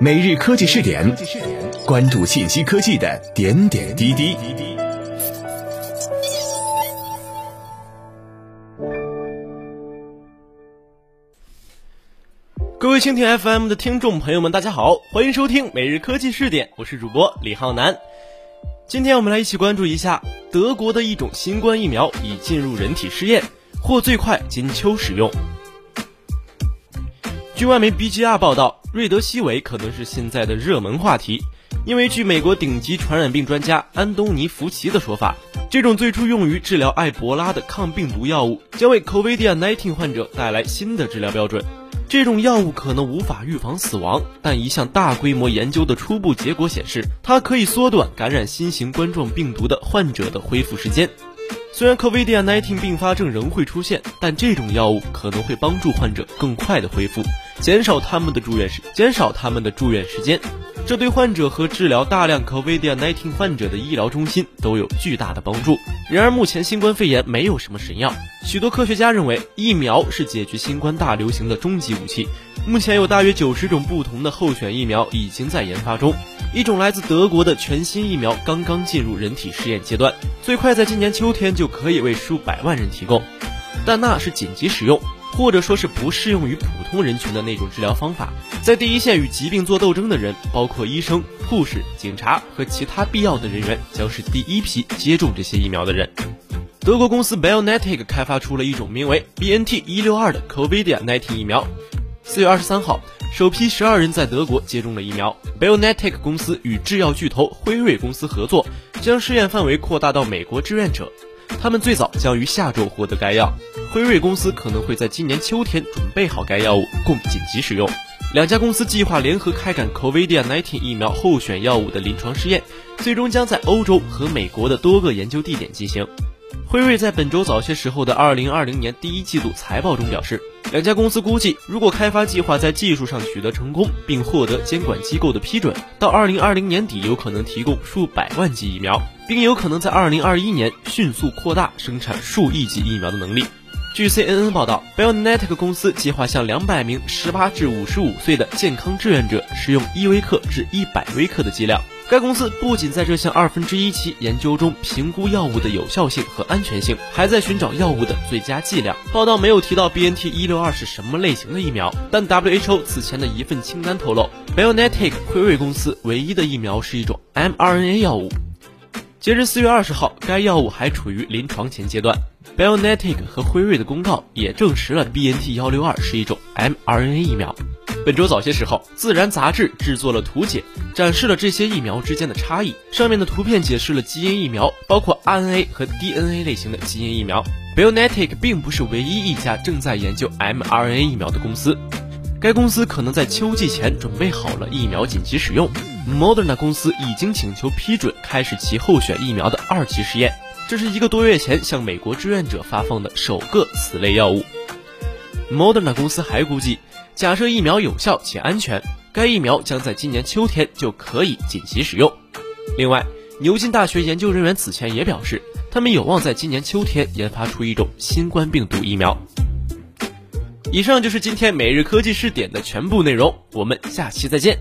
每日科技试点，关注信息科技的点点滴滴。各位蜻蜓 FM 的听众朋友们，大家好，欢迎收听每日科技试点，我是主播李浩南。今天我们来一起关注一下德国的一种新冠疫苗已进入人体试验，或最快今秋使用。据外媒 BGR 报道，瑞德西韦可能是现在的热门话题，因为据美国顶级传染病专家安东尼福奇的说法，这种最初用于治疗埃博拉的抗病毒药物将为 COVID-19 患者带来新的治疗标准。这种药物可能无法预防死亡，但一项大规模研究的初步结果显示，它可以缩短感染新型冠状病毒的患者的恢复时间。虽然 COVID-19 并发症仍会出现，但这种药物可能会帮助患者更快的恢复，减少他们的住院时减少他们的住院时间。这对患者和治疗大量 COVID-19 患者的医疗中心都有巨大的帮助。然而，目前新冠肺炎没有什么神药。许多科学家认为，疫苗是解决新冠大流行的终极武器。目前有大约九十种不同的候选疫苗已经在研发中。一种来自德国的全新疫苗刚刚进入人体试验阶段，最快在今年秋天就可以为数百万人提供，但那是紧急使用，或者说是不适用于普通人群的那种治疗方法。在第一线与疾病做斗争的人，包括医生、护士、警察和其他必要的人员，将是第一批接种这些疫苗的人。德国公司 BioNTech 开发出了一种名为 BNT 一六二的 COVID-19 疫苗。四月二十三号。首批十二人在德国接种了疫苗。BioNTech 公司与制药巨头辉瑞公司合作，将试验范围扩大到美国志愿者。他们最早将于下周获得该药。辉瑞公司可能会在今年秋天准备好该药物供紧急使用。两家公司计划联合开展 COVID-19 疫苗候选药物的临床试验，最终将在欧洲和美国的多个研究地点进行。辉瑞在本周早些时候的2020年第一季度财报中表示。两家公司估计，如果开发计划在技术上取得成功，并获得监管机构的批准，到二零二零年底有可能提供数百万剂疫苗，并有可能在二零二一年迅速扩大生产数亿剂疫苗的能力。据 CNN 报道，BioNTech 公司计划向两百名十八至五十五岁的健康志愿者使用一微克至一百微克的剂量。该公司不仅在这项二分之一期研究中评估药物的有效性和安全性，还在寻找药物的最佳剂量。报道没有提到 BNT 一六二是什么类型的疫苗，但 WHO 此前的一份清单透露，BioNTech 辉瑞公司唯一的疫苗是一种 mRNA 药物。截至四月二十号，该药物还处于临床前阶段。BioNTech 和辉瑞的公告也证实了 BNT 幺六二是一种 mRNA 疫苗。本周早些时候，《自然》杂志制作了图解，展示了这些疫苗之间的差异。上面的图片解释了基因疫苗，包括 RNA 和 DNA 类型的基因疫苗。BioNTech 并不是唯一一家正在研究 mRNA 疫苗的公司，该公司可能在秋季前准备好了疫苗紧急使用。Moderna 公司已经请求批准开始其候选疫苗的二期试验，这是一个多月前向美国志愿者发放的首个此类药物。Moderna 公司还估计。假设疫苗有效且安全，该疫苗将在今年秋天就可以紧急使用。另外，牛津大学研究人员此前也表示，他们有望在今年秋天研发出一种新冠病毒疫苗。以上就是今天每日科技试点的全部内容，我们下期再见。